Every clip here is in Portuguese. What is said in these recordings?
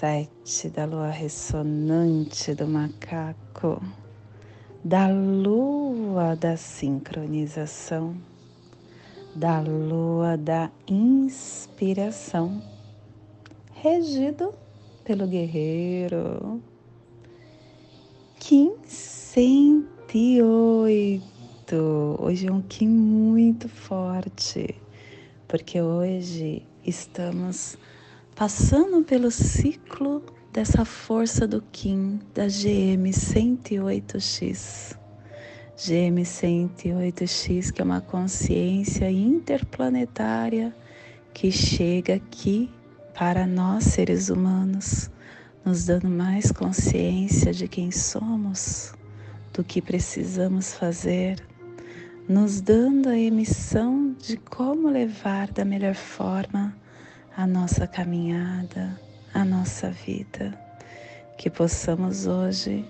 sete da lua ressonante do macaco, da lua da sincronização, da lua da inspiração, regido pelo guerreiro. Kim 108. Hoje é um Kim muito forte, porque hoje estamos passando pelo ciclo dessa força do Kim, da GM 108X. GM 108X, que é uma consciência interplanetária que chega aqui para nós seres humanos, nos dando mais consciência de quem somos, do que precisamos fazer, nos dando a emissão de como levar da melhor forma a nossa caminhada, a nossa vida. Que possamos hoje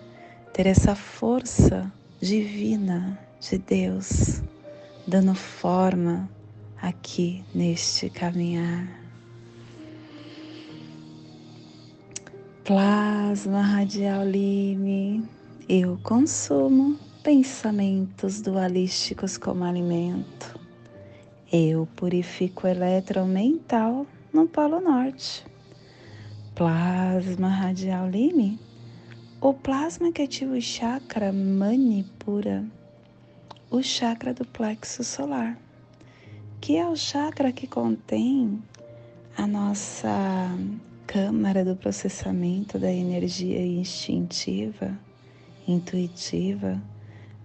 ter essa força divina de Deus dando forma aqui neste caminhar. Plasma radial lime, eu consumo pensamentos dualísticos como alimento. Eu purifico o eletromental no Polo Norte. Plasma radial lime, o plasma que ativa o chakra manipura, o chakra do plexo solar, que é o chakra que contém a nossa câmara do processamento da energia instintiva, intuitiva,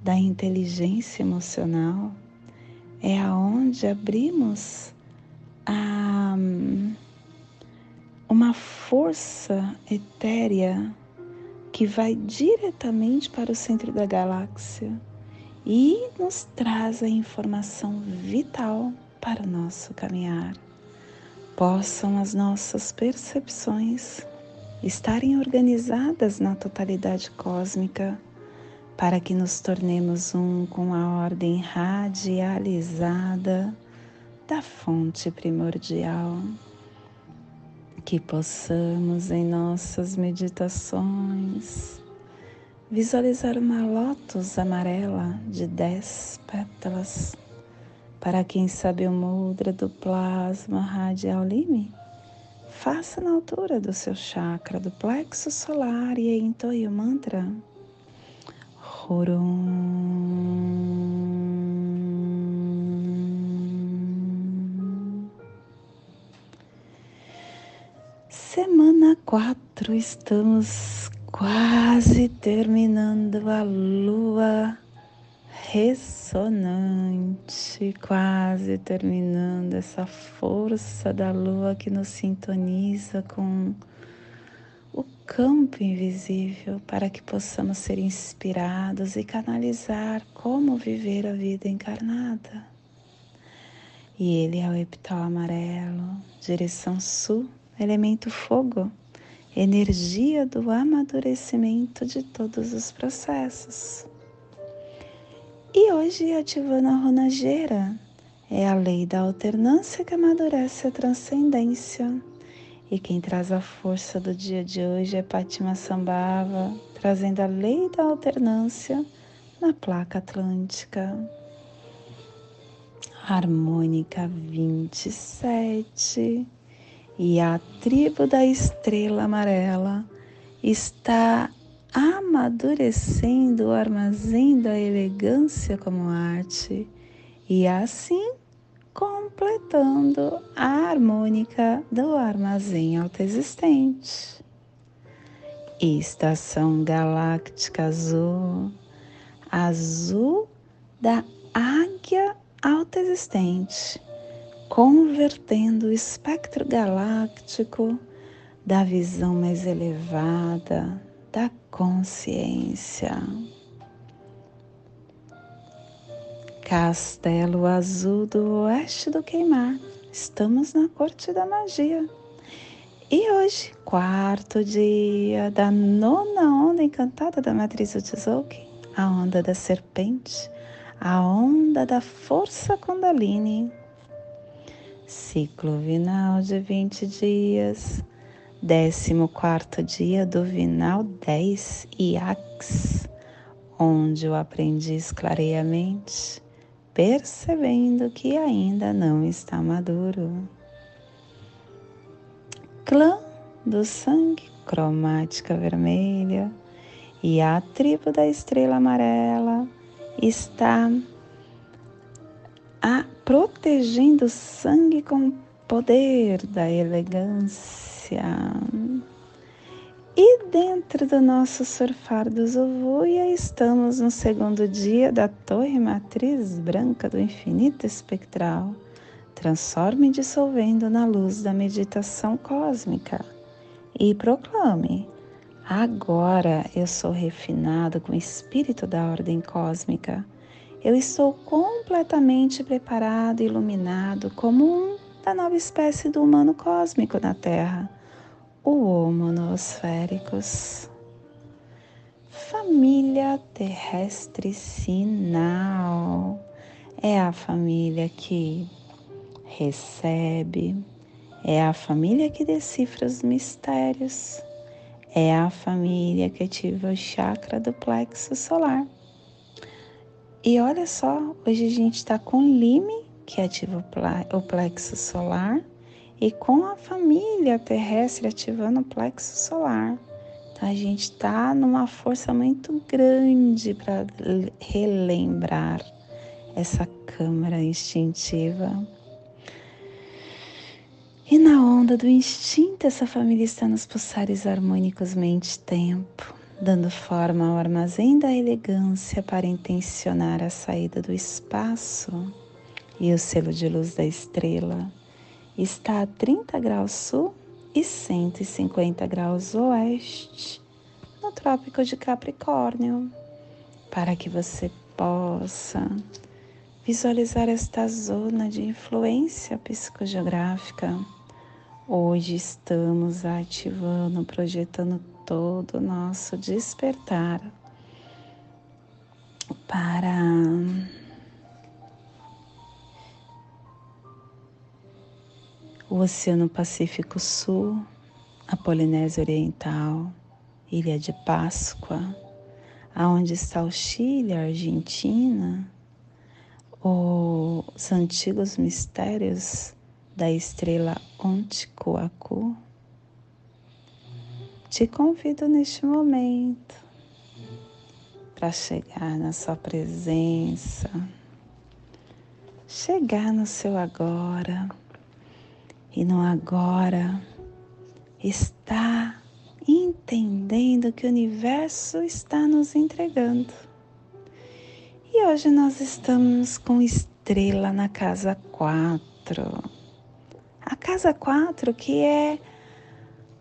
da inteligência emocional, é aonde abrimos a uma força etérea que vai diretamente para o centro da galáxia e nos traz a informação vital para o nosso caminhar. Possam as nossas percepções estarem organizadas na totalidade cósmica para que nos tornemos um com a ordem radializada da fonte primordial, que possamos em nossas meditações visualizar uma lótus amarela de dez pétalas. Para quem sabe o mudra do plasma radial lime, faça na altura do seu chakra do plexo solar e entoie o mantra. Horum. Semana 4, estamos quase terminando a lua ressonante, quase terminando essa força da lua que nos sintoniza com o campo invisível para que possamos ser inspirados e canalizar como viver a vida encarnada. E ele é o epital amarelo, direção sul elemento fogo, energia do amadurecimento de todos os processos. E hoje a ronageira é a lei da alternância que amadurece a transcendência. E quem traz a força do dia de hoje é Pátima Sambhava, trazendo a lei da alternância na placa atlântica. Harmônica 27 e a tribo da estrela amarela está amadurecendo o armazém da elegância como arte e assim completando a harmônica do armazém autoexistente. Estação galáctica azul, azul da águia autoexistente convertendo o espectro galáctico da visão mais elevada, da consciência. Castelo Azul do Oeste do Queimar. Estamos na Corte da Magia. E hoje, quarto dia da nona onda encantada da matriz Utzouki, a onda da serpente, a onda da força Kundalini. Ciclo vinal de 20 dias, décimo quarto dia do vinal 10 IAX, onde o aprendiz clareia a mente, percebendo que ainda não está maduro. Clã do sangue, cromática vermelha, e a tribo da estrela amarela está a, protegendo o sangue com o poder da elegância. E dentro do nosso surfar do Zovuia, estamos no segundo dia da torre matriz branca do infinito espectral transforme dissolvendo na luz da meditação cósmica e proclame: Agora eu sou refinado com o espírito da ordem cósmica. Eu estou completamente preparado e iluminado como um da nova espécie do humano cósmico na Terra, o Homo noosféricos. Família terrestre sinal é a família que recebe, é a família que decifra os mistérios, é a família que ativa o chakra do plexo solar. E olha só, hoje a gente está com Lime, que ativa o plexo solar, e com a família terrestre ativando o plexo solar. Então a gente está numa força muito grande para relembrar essa câmara instintiva e na onda do instinto, essa família está nos pulsares harmônicos mente-tempo, dando forma ao armazém da elegância para intencionar a saída do espaço. E o selo de luz da estrela está a 30 graus sul e 150 graus oeste, no Trópico de Capricórnio, para que você possa visualizar esta zona de influência psicogeográfica Hoje estamos ativando, projetando todo o nosso despertar para o Oceano Pacífico Sul, a Polinésia Oriental, Ilha de Páscoa, aonde está o Chile, a Argentina, os antigos mistérios da estrela Onticoacu, te convido neste momento para chegar na sua presença, chegar no seu agora e no agora está entendendo que o universo está nos entregando. E hoje nós estamos com estrela na casa 4 a casa 4, que é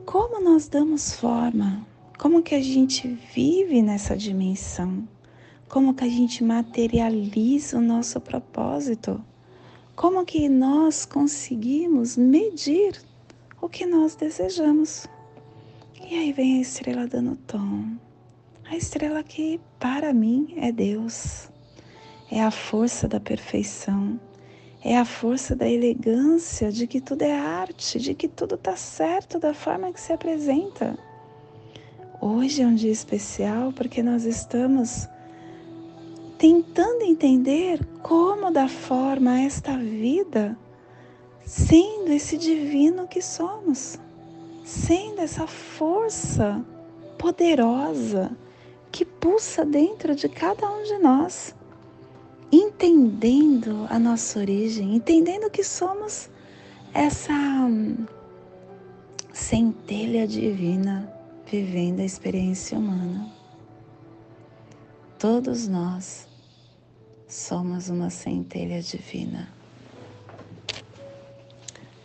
como nós damos forma, como que a gente vive nessa dimensão, como que a gente materializa o nosso propósito, como que nós conseguimos medir o que nós desejamos. E aí vem a estrela dando tom. A estrela que para mim é Deus, é a força da perfeição é a força da elegância de que tudo é arte, de que tudo está certo da forma que se apresenta. Hoje é um dia especial porque nós estamos tentando entender como dar forma a esta vida, sendo esse divino que somos, sendo essa força poderosa que pulsa dentro de cada um de nós entendendo a nossa origem, entendendo que somos essa hum, centelha divina vivendo a experiência humana. Todos nós somos uma centelha divina.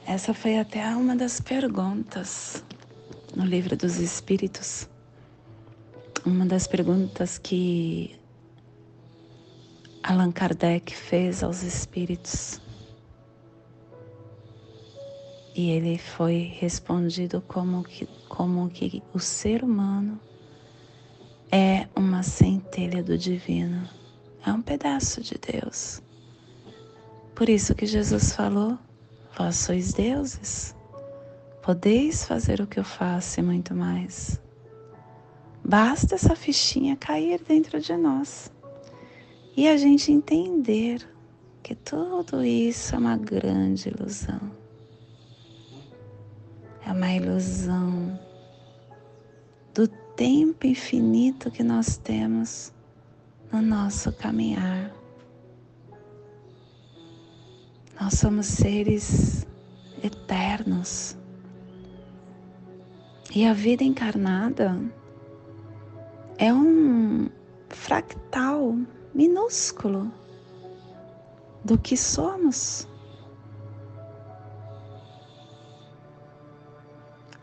Essa foi até uma das perguntas no livro dos Espíritos, uma das perguntas que Allan Kardec fez aos espíritos. E ele foi respondido como que, como que o ser humano é uma centelha do divino, é um pedaço de Deus. Por isso que Jesus falou: Vós sois deuses, podeis fazer o que eu faço e muito mais. Basta essa fichinha cair dentro de nós e a gente entender que tudo isso é uma grande ilusão. É uma ilusão do tempo infinito que nós temos no nosso caminhar. Nós somos seres eternos. E a vida encarnada é um fractal minúsculo do que somos.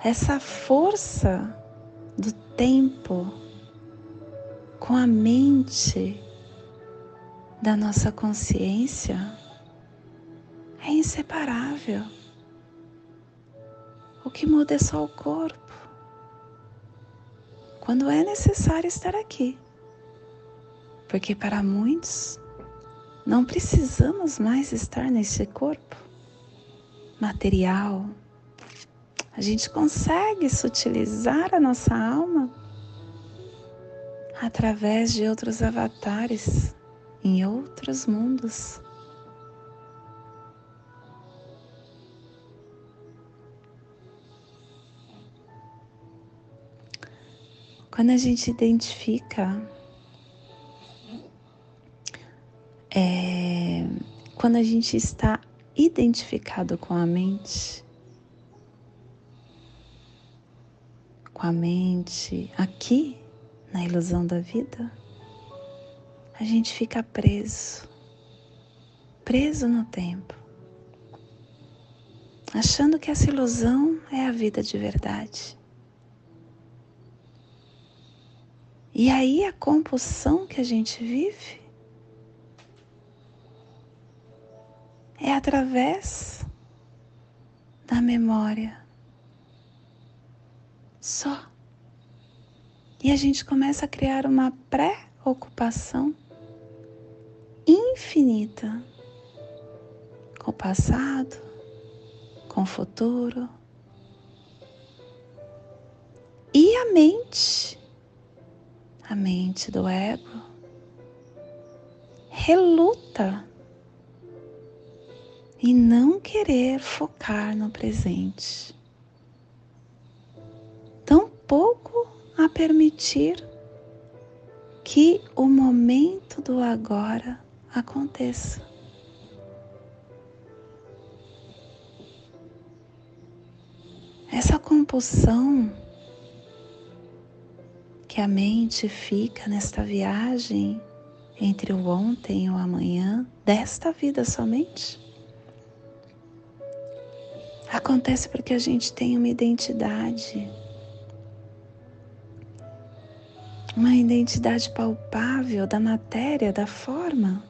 Essa força do tempo com a mente da nossa consciência é inseparável. O que muda é só o corpo. Quando é necessário estar aqui porque para muitos não precisamos mais estar nesse corpo material. A gente consegue sutilizar a nossa alma através de outros avatares em outros mundos. Quando a gente identifica É, quando a gente está identificado com a mente, com a mente aqui na ilusão da vida, a gente fica preso, preso no tempo, achando que essa ilusão é a vida de verdade. E aí a compulsão que a gente vive é através da memória. Só. E a gente começa a criar uma pré-ocupação infinita com o passado, com o futuro. E a mente, a mente do ego, reluta e não querer focar no presente. Tampouco a permitir que o momento do agora aconteça. Essa compulsão que a mente fica nesta viagem entre o ontem e o amanhã desta vida somente Acontece porque a gente tem uma identidade, uma identidade palpável da matéria, da forma.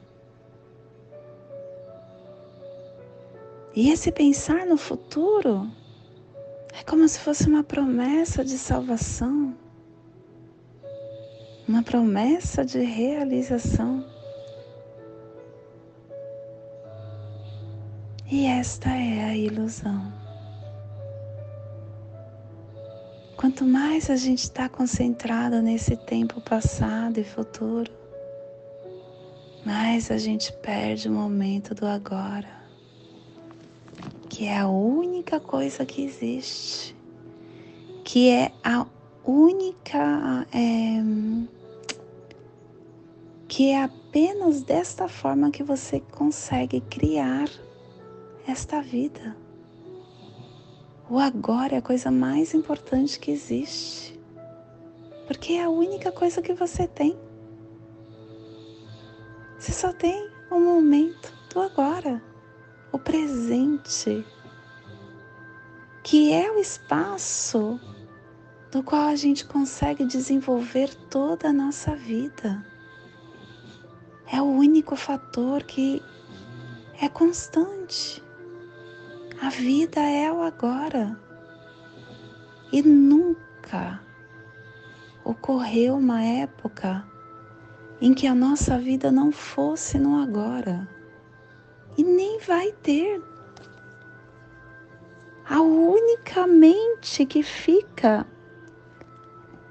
E esse pensar no futuro é como se fosse uma promessa de salvação, uma promessa de realização. E esta é a ilusão. Quanto mais a gente está concentrado nesse tempo passado e futuro, mais a gente perde o momento do agora, que é a única coisa que existe, que é a única. É, que é apenas desta forma que você consegue criar esta vida. O agora é a coisa mais importante que existe, porque é a única coisa que você tem. Você só tem o momento do agora, o presente, que é o espaço no qual a gente consegue desenvolver toda a nossa vida. É o único fator que é constante. A vida é o agora. E nunca ocorreu uma época em que a nossa vida não fosse no agora. E nem vai ter. A única mente que fica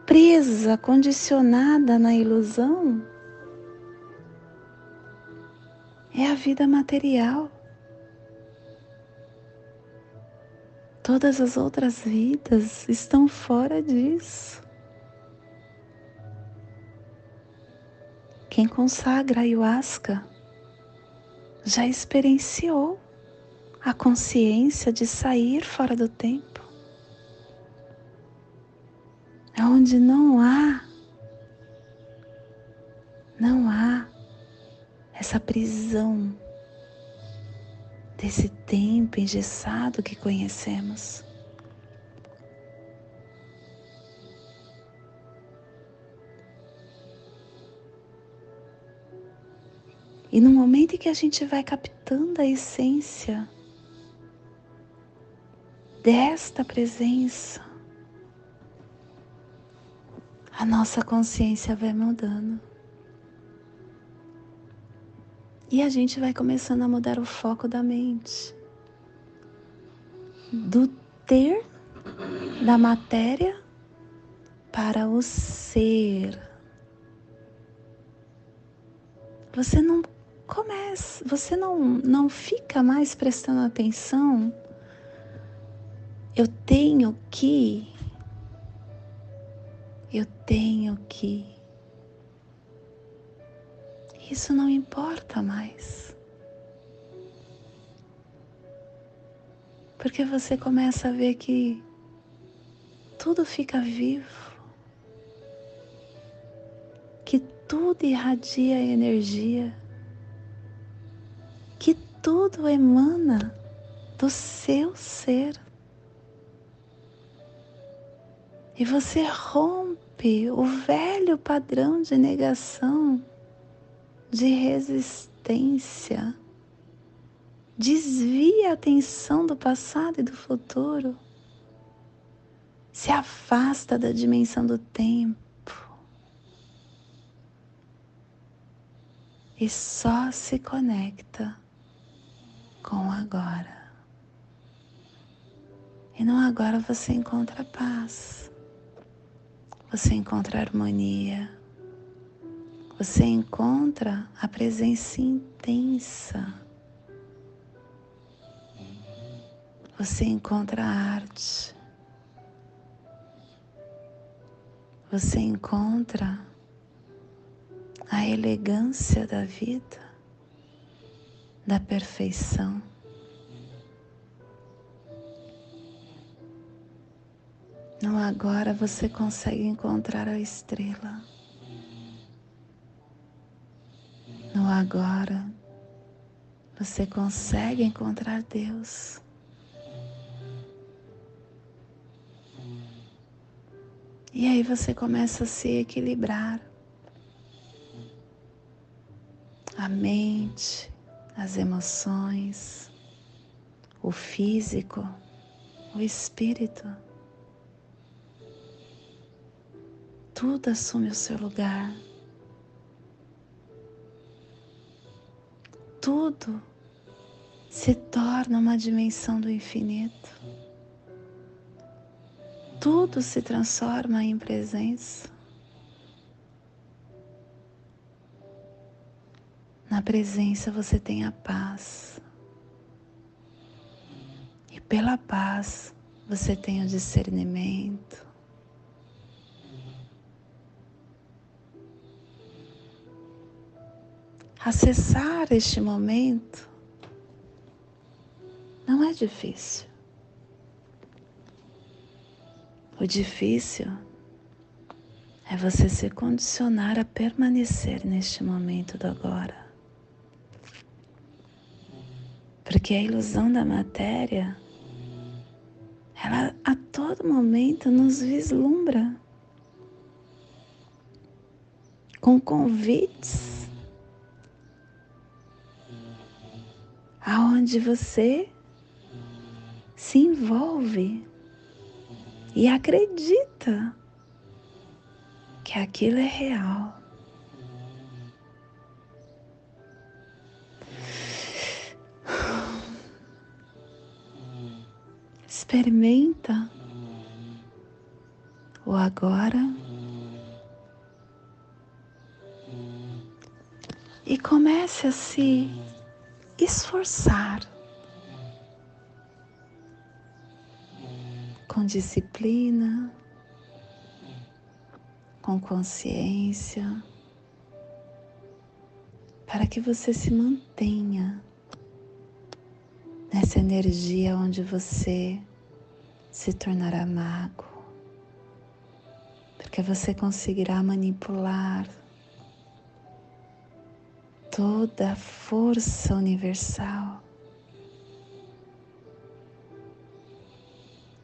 presa, condicionada na ilusão, é a vida material. Todas as outras vidas estão fora disso. Quem consagra ayahuasca já experienciou a consciência de sair fora do tempo, onde não há, não há essa prisão desse tempo engessado que conhecemos. E no momento em que a gente vai captando a essência desta presença, a nossa consciência vai mudando. E a gente vai começando a mudar o foco da mente. Do ter da matéria para o ser. Você não começa, você não, não fica mais prestando atenção. Eu tenho que, eu tenho que. Isso não importa mais. Porque você começa a ver que tudo fica vivo, que tudo irradia energia tudo emana do seu ser. E você rompe o velho padrão de negação, de resistência, desvia a atenção do passado e do futuro, se afasta da dimensão do tempo. E só se conecta com agora. E no agora você encontra paz, você encontra harmonia, você encontra a presença intensa, você encontra a arte, você encontra a elegância da vida da perfeição. No agora você consegue encontrar a estrela. No agora você consegue encontrar Deus. E aí você começa a se equilibrar. A mente, as emoções, o físico, o espírito. Tudo assume o seu lugar. Tudo se torna uma dimensão do infinito. Tudo se transforma em presença. Na presença você tem a paz. E pela paz você tem o discernimento. Acessar este momento não é difícil. O difícil é você se condicionar a permanecer neste momento do agora. Porque a ilusão da matéria ela a todo momento nos vislumbra com convites aonde você se envolve e acredita que aquilo é real. Experimenta o agora e comece a se esforçar com disciplina, com consciência, para que você se mantenha nessa energia onde você se tornará mago, porque você conseguirá manipular toda a força universal.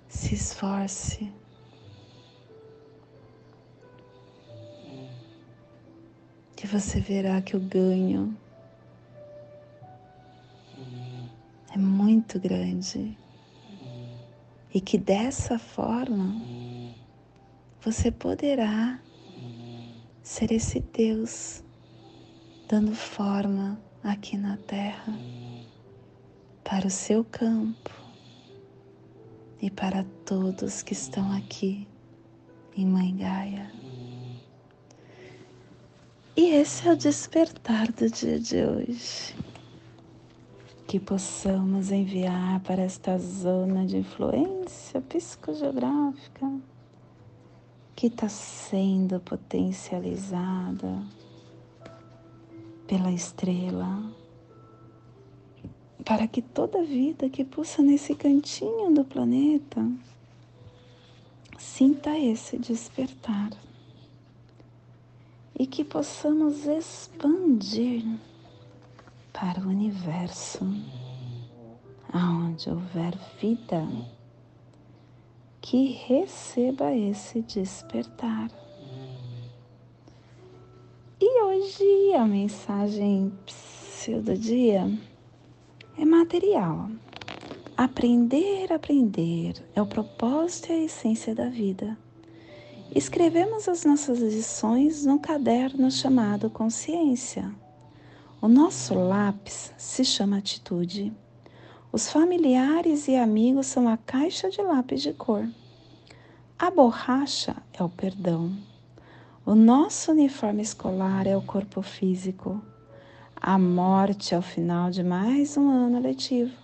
Se esforce. Que você verá que o ganho é muito grande e que dessa forma você poderá ser esse Deus dando forma aqui na Terra para o seu campo e para todos que estão aqui em Mãe Gaia. E esse é o despertar do dia de hoje. Que possamos enviar para esta zona de influência psicogeográfica que está sendo potencializada pela estrela, para que toda vida que pulsa nesse cantinho do planeta sinta esse despertar e que possamos expandir para o universo, aonde houver vida, que receba esse despertar. Hoje a mensagem do dia é material. Aprender, aprender é o propósito e a essência da vida. Escrevemos as nossas lições num caderno chamado Consciência. O nosso lápis se chama Atitude. Os familiares e amigos são a caixa de lápis de cor. A borracha é o perdão. O nosso uniforme escolar é o corpo físico. A morte é o final de mais um ano letivo.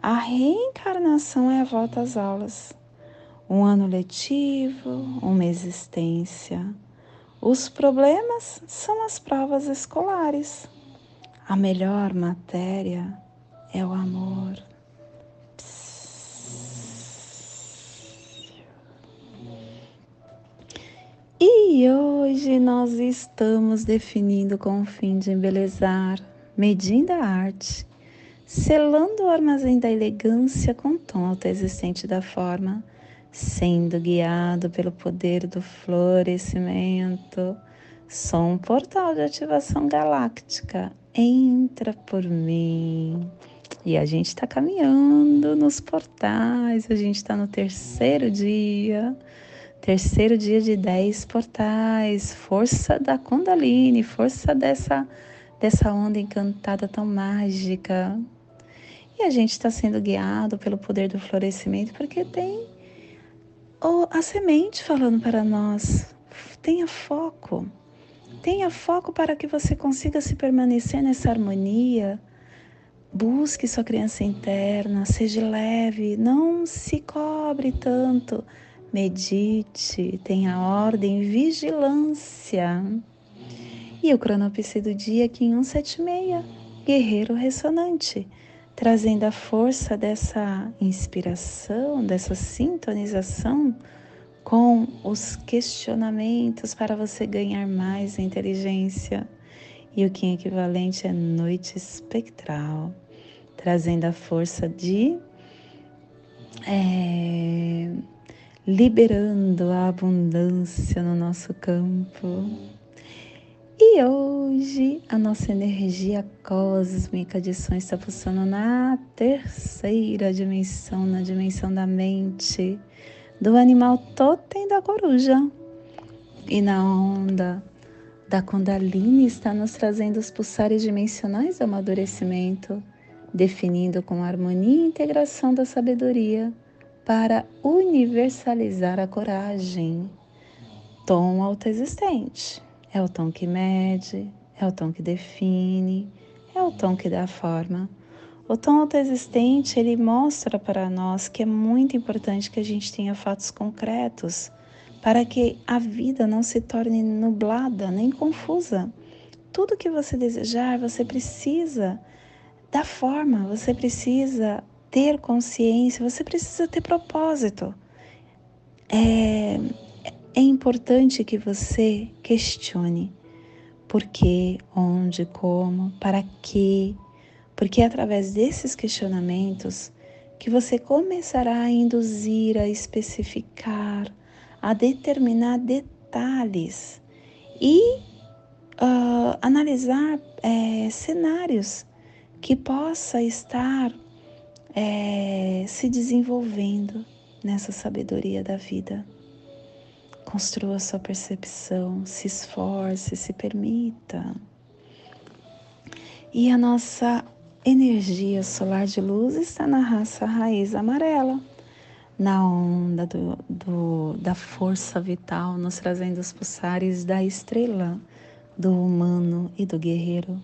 A reencarnação é a volta às aulas. Um ano letivo, uma existência. Os problemas são as provas escolares. A melhor matéria estamos definindo com o fim de embelezar, medindo a arte, selando o armazém da elegância com o tom autoexistente da forma, sendo guiado pelo poder do florescimento. Sou um portal de ativação galáctica. Entra por mim. E a gente está caminhando nos portais, a gente está no terceiro dia Terceiro dia de dez portais, força da Kundalini, força dessa, dessa onda encantada tão mágica. E a gente está sendo guiado pelo poder do florescimento porque tem a semente falando para nós. Tenha foco. Tenha foco para que você consiga se permanecer nessa harmonia. Busque sua criança interna, seja leve, não se cobre tanto medite, tenha ordem, vigilância. E o cronopse do dia aqui em 176, guerreiro ressonante, trazendo a força dessa inspiração, dessa sintonização com os questionamentos para você ganhar mais inteligência. E o Kim equivalente é noite espectral, trazendo a força de é, liberando a abundância no nosso campo. E hoje a nossa energia cósmica de som está pulsando na terceira dimensão, na dimensão da mente, do animal totem da coruja. E na onda da Kundalini está nos trazendo os pulsares dimensionais do amadurecimento, definindo com harmonia e integração da sabedoria para universalizar a coragem. Tom autoexistente. É o tom que mede, é o tom que define, é o tom que dá forma. O tom autoexistente, ele mostra para nós que é muito importante que a gente tenha fatos concretos para que a vida não se torne nublada nem confusa. Tudo que você desejar, você precisa dar forma, você precisa ter consciência, você precisa ter propósito. É, é importante que você questione por quê, onde, como, para quê, porque é através desses questionamentos que você começará a induzir, a especificar, a determinar detalhes e uh, analisar é, cenários que possa estar é, se desenvolvendo nessa sabedoria da vida. Construa sua percepção, se esforce, se permita. E a nossa energia solar de luz está na raça raiz amarela, na onda do, do, da força vital, nos trazendo os pulsares da estrela, do humano e do guerreiro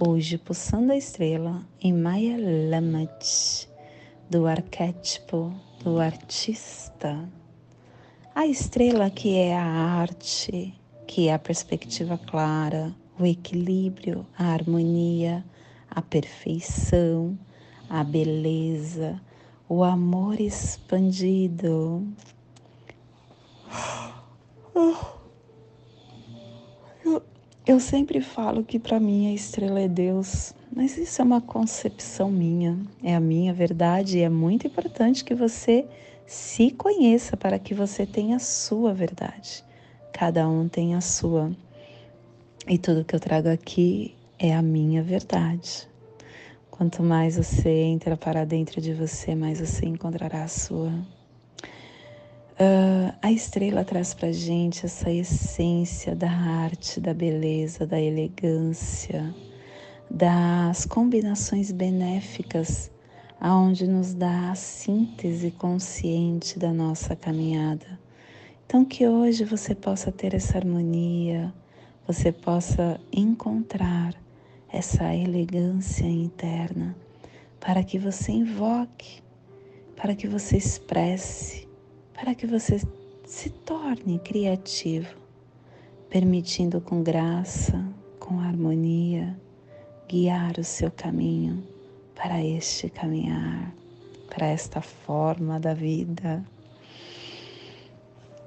hoje pulsando a estrela em Maya Lamat, do arquétipo do artista. A estrela que é a arte, que é a perspectiva clara, o equilíbrio, a harmonia, a perfeição, a beleza, o amor expandido. Oh. Eu sempre falo que para mim a estrela é Deus, mas isso é uma concepção minha, é a minha verdade e é muito importante que você se conheça para que você tenha a sua verdade. Cada um tem a sua. E tudo que eu trago aqui é a minha verdade. Quanto mais você entra para dentro de você, mais você encontrará a sua. Uh, a estrela traz para gente essa essência da arte, da beleza, da elegância, das combinações benéficas, aonde nos dá a síntese consciente da nossa caminhada. Então que hoje você possa ter essa harmonia, você possa encontrar essa elegância interna, para que você invoque, para que você expresse para que você se torne criativo, permitindo com graça, com harmonia, guiar o seu caminho para este caminhar, para esta forma da vida.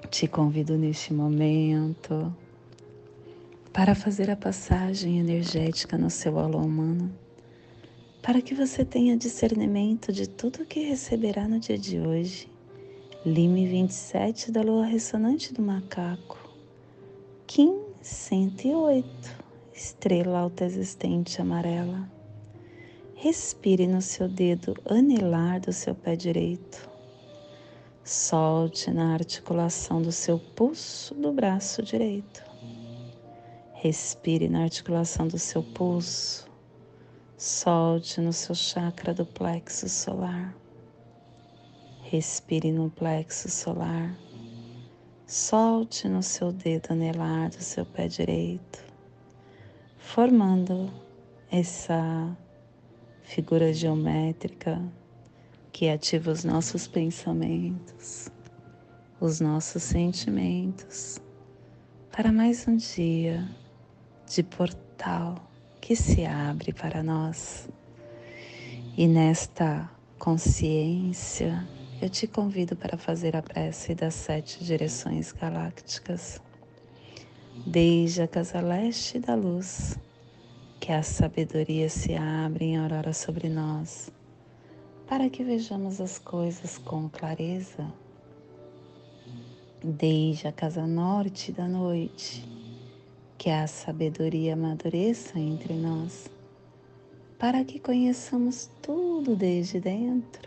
Te convido neste momento para fazer a passagem energética no seu alô humano, para que você tenha discernimento de tudo o que receberá no dia de hoje Lime 27 da lua ressonante do macaco. Kim 108, estrela alta existente amarela. Respire no seu dedo anelar do seu pé direito. Solte na articulação do seu pulso do braço direito. Respire na articulação do seu pulso. Solte no seu chakra do plexo solar. Respire no plexo solar. Solte no seu dedo anelar do seu pé direito, formando essa figura geométrica que ativa os nossos pensamentos, os nossos sentimentos, para mais um dia de portal que se abre para nós. E nesta consciência, eu te convido para fazer a prece das sete direções galácticas, desde a casa leste da luz, que a sabedoria se abre em aurora sobre nós, para que vejamos as coisas com clareza. Desde a casa norte da noite, que a sabedoria amadureça entre nós, para que conheçamos tudo desde dentro.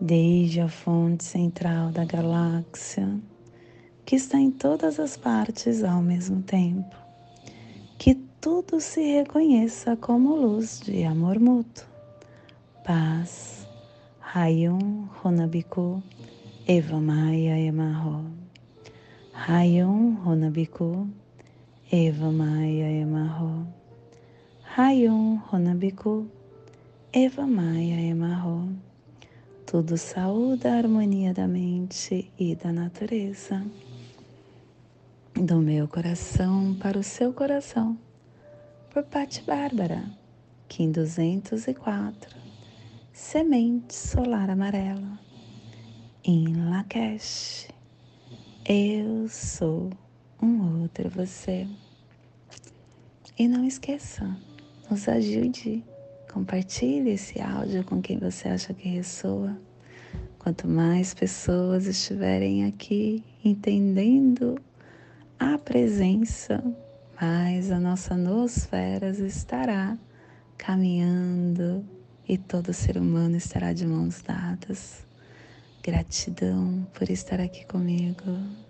desde a fonte central da galáxia, que está em todas as partes ao mesmo tempo, que tudo se reconheça como luz de amor mútuo, paz Rayon Honabiku Eva Maia Emarro. Rayon Honabiku Eva Maia Emarro. Rayon Honabiku Eva Maia Emarro. Tudo saúde a harmonia da mente e da natureza. Do meu coração para o seu coração. Por Pati Bárbara, Kim 204 semente solar amarela. Em Lakesh, eu sou um outro você. E não esqueça, nos ajude, compartilhe esse áudio com quem você acha que ressoa. Quanto mais pessoas estiverem aqui entendendo a presença, mais a nossa nosfera estará caminhando e todo ser humano estará de mãos dadas. Gratidão por estar aqui comigo.